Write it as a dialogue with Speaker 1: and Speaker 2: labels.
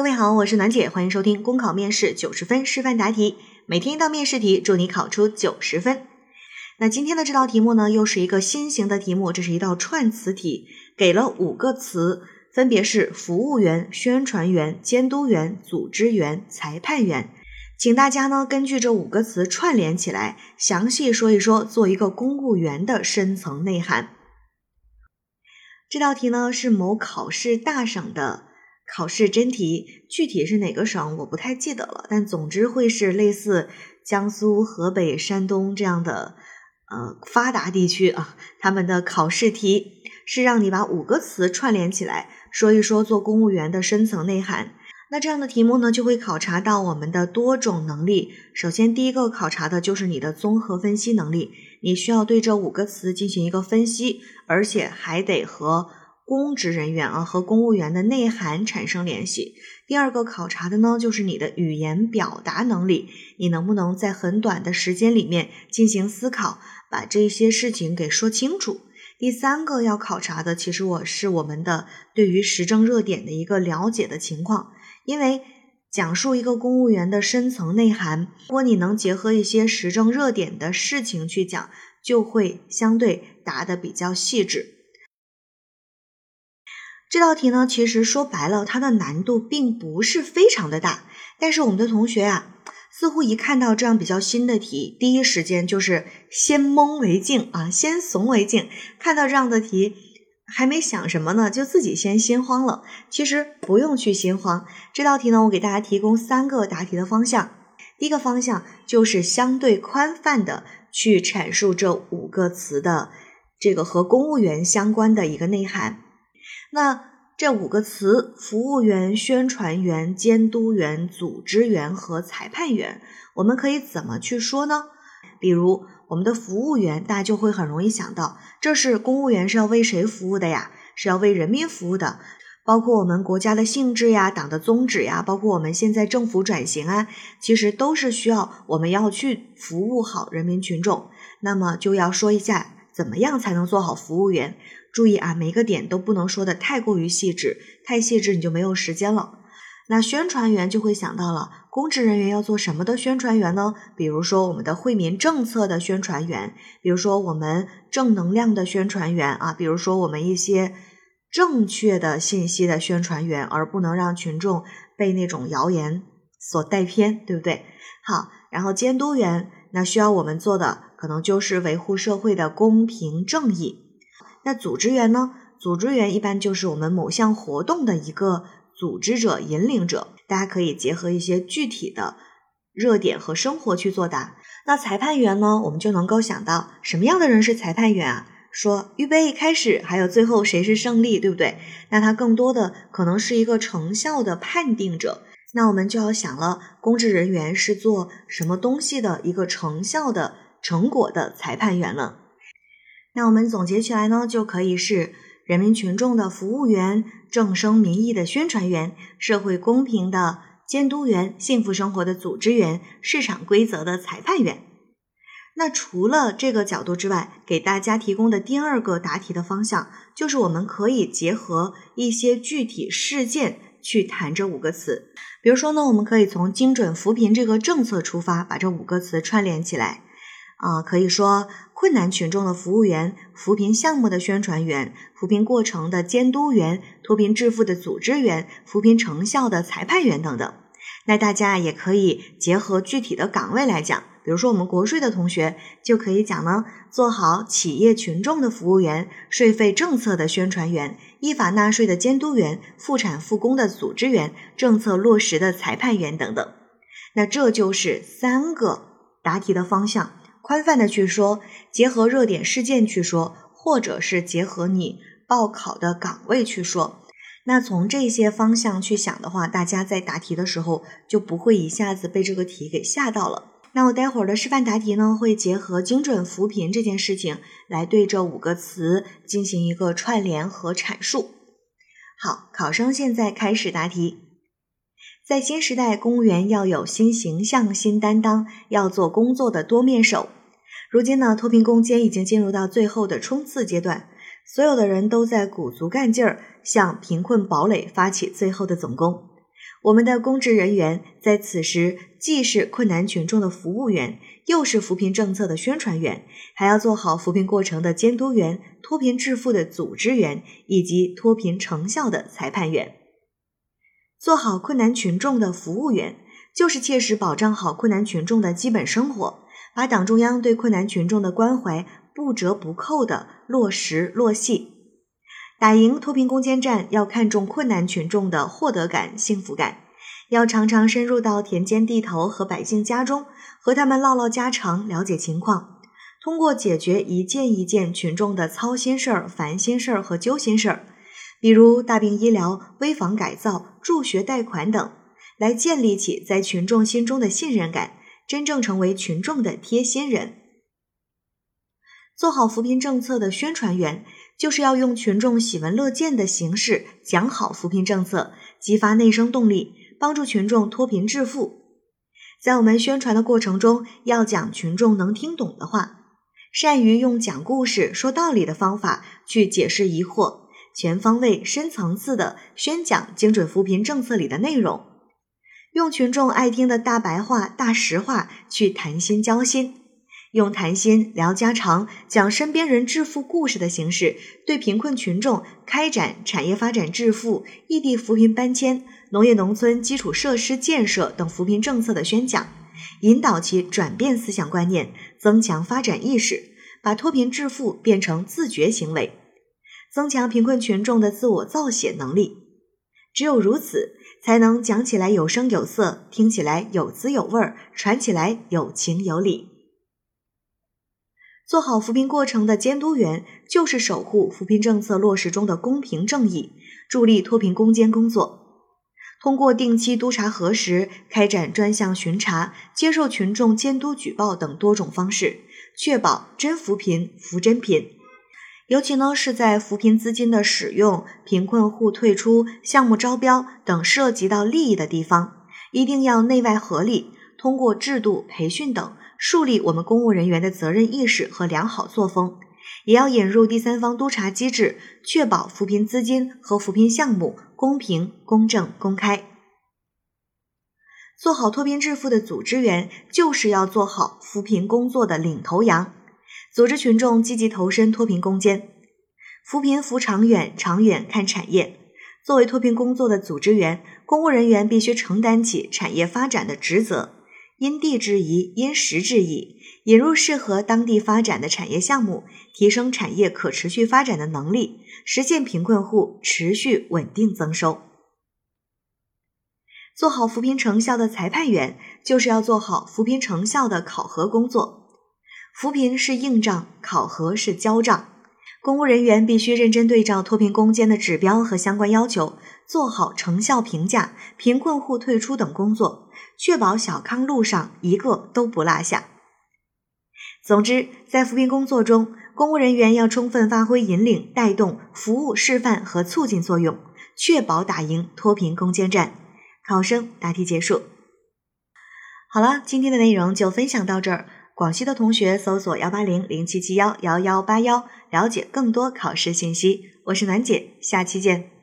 Speaker 1: 各位好，我是楠姐，欢迎收听公考面试九十分示范答题，每天一道面试题，祝你考出九十分。那今天的这道题目呢，又是一个新型的题目，这是一道串词题，给了五个词，分别是服务员、宣传员、监督员、组织员、裁判员，请大家呢根据这五个词串联起来，详细说一说做一个公务员的深层内涵。这道题呢是某考试大省的。考试真题具体是哪个省我不太记得了，但总之会是类似江苏、河北、山东这样的呃发达地区啊。他们的考试题是让你把五个词串联起来，说一说做公务员的深层内涵。那这样的题目呢，就会考察到我们的多种能力。首先，第一个考察的就是你的综合分析能力，你需要对这五个词进行一个分析，而且还得和。公职人员啊和公务员的内涵产生联系。第二个考察的呢，就是你的语言表达能力，你能不能在很短的时间里面进行思考，把这些事情给说清楚。第三个要考察的，其实我是我们的对于时政热点的一个了解的情况。因为讲述一个公务员的深层内涵，如果你能结合一些时政热点的事情去讲，就会相对答的比较细致。这道题呢，其实说白了，它的难度并不是非常的大。但是我们的同学啊，似乎一看到这样比较新的题，第一时间就是先蒙为敬啊，先怂为敬。看到这样的题，还没想什么呢，就自己先心慌了。其实不用去心慌。这道题呢，我给大家提供三个答题的方向。第一个方向就是相对宽泛的去阐述这五个词的这个和公务员相关的一个内涵。那这五个词：服务员、宣传员、监督员、组织员和裁判员，我们可以怎么去说呢？比如我们的服务员，大家就会很容易想到，这是公务员是要为谁服务的呀？是要为人民服务的。包括我们国家的性质呀、党的宗旨呀，包括我们现在政府转型啊，其实都是需要我们要去服务好人民群众。那么就要说一下，怎么样才能做好服务员？注意啊，每个点都不能说的太过于细致，太细致你就没有时间了。那宣传员就会想到了，公职人员要做什么的宣传员呢？比如说我们的惠民政策的宣传员，比如说我们正能量的宣传员啊，比如说我们一些正确的信息的宣传员，而不能让群众被那种谣言所带偏，对不对？好，然后监督员，那需要我们做的可能就是维护社会的公平正义。那组织员呢？组织员一般就是我们某项活动的一个组织者、引领者。大家可以结合一些具体的热点和生活去作答。那裁判员呢？我们就能够想到什么样的人是裁判员啊？说预备开始，还有最后谁是胜利，对不对？那他更多的可能是一个成效的判定者。那我们就要想了，公职人员是做什么东西的一个成效的成果的裁判员了？那我们总结起来呢，就可以是人民群众的服务员、正声民意的宣传员、社会公平的监督员、幸福生活的组织员、市场规则的裁判员。那除了这个角度之外，给大家提供的第二个答题的方向，就是我们可以结合一些具体事件去谈这五个词。比如说呢，我们可以从精准扶贫这个政策出发，把这五个词串联起来。啊，可以说困难群众的服务员、扶贫项目的宣传员、扶贫过程的监督员、脱贫致富的组织员、扶贫成效的裁判员等等。那大家也可以结合具体的岗位来讲，比如说我们国税的同学就可以讲呢，做好企业群众的服务员、税费政策的宣传员、依法纳税的监督员、复产复工的组织员、政策落实的裁判员等等。那这就是三个答题的方向。宽泛的去说，结合热点事件去说，或者是结合你报考的岗位去说。那从这些方向去想的话，大家在答题的时候就不会一下子被这个题给吓到了。那我待会儿的示范答题呢，会结合精准扶贫这件事情来对这五个词进行一个串联和阐述。好，考生现在开始答题。在新时代，公务员要有新形象、新担当，要做工作的多面手。如今呢，脱贫攻坚已经进入到最后的冲刺阶段，所有的人都在鼓足干劲儿，向贫困堡垒发起最后的总攻。我们的公职人员在此时既是困难群众的服务员，又是扶贫政策的宣传员，还要做好扶贫过程的监督员、脱贫致富的组织员以及脱贫成效的裁判员。做好困难群众的服务员，就是切实保障好困难群众的基本生活，把党中央对困难群众的关怀不折不扣的落实落细。打赢脱贫攻坚战，要看重困难群众的获得感、幸福感，要常常深入到田间地头和百姓家中，和他们唠唠家常，了解情况。通过解决一件一件群众的操心事儿、烦心事儿和揪心事儿，比如大病医疗、危房改造、助学贷款等，来建立起在群众心中的信任感，真正成为群众的贴心人。做好扶贫政策的宣传员。就是要用群众喜闻乐见的形式讲好扶贫政策，激发内生动力，帮助群众脱贫致富。在我们宣传的过程中，要讲群众能听懂的话，善于用讲故事、说道理的方法去解释疑惑，全方位、深层次的宣讲精准扶贫政策里的内容，用群众爱听的大白话、大实话去谈心交心。用谈心聊家常、讲身边人致富故事的形式，对贫困群众开展产业发展致富、异地扶贫搬迁、农业农村基础设施建设等扶贫政策的宣讲，引导其转变思想观念，增强发展意识，把脱贫致富变成自觉行为，增强贫困群众的自我造血能力。只有如此，才能讲起来有声有色，听起来有滋有味儿，传起来有情有理。做好扶贫过程的监督员，就是守护扶贫政策落实中的公平正义，助力脱贫攻坚工作。通过定期督查核实、开展专项巡查、接受群众监督举报等多种方式，确保真扶贫、扶真贫。尤其呢是在扶贫资金的使用、贫困户退出、项目招标等涉及到利益的地方，一定要内外合力，通过制度培训等。树立我们公务人员的责任意识和良好作风，也要引入第三方督查机制，确保扶贫资金和扶贫项目公平、公正、公开。做好脱贫致富的组织员，就是要做好扶贫工作的领头羊，组织群众积极投身脱贫攻坚。扶贫扶长远，长远看产业。作为脱贫工作的组织员，公务人员必须承担起产业发展的职责。因地制宜，因时制宜，引入适合当地发展的产业项目，提升产业可持续发展的能力，实现贫困户持续稳定增收。做好扶贫成效的裁判员，就是要做好扶贫成效的考核工作。扶贫是硬仗，考核是交账。公务人员必须认真对照脱贫攻坚的指标和相关要求，做好成效评价、贫困户退出等工作。确保小康路上一个都不落下。总之，在扶贫工作中，公务人员要充分发挥引领、带动、服务、示范和促进作用，确保打赢脱贫攻坚战。考生答题结束。好了，今天的内容就分享到这儿。广西的同学搜索幺八零零七七幺幺幺八幺，了解更多考试信息。我是暖姐，下期见。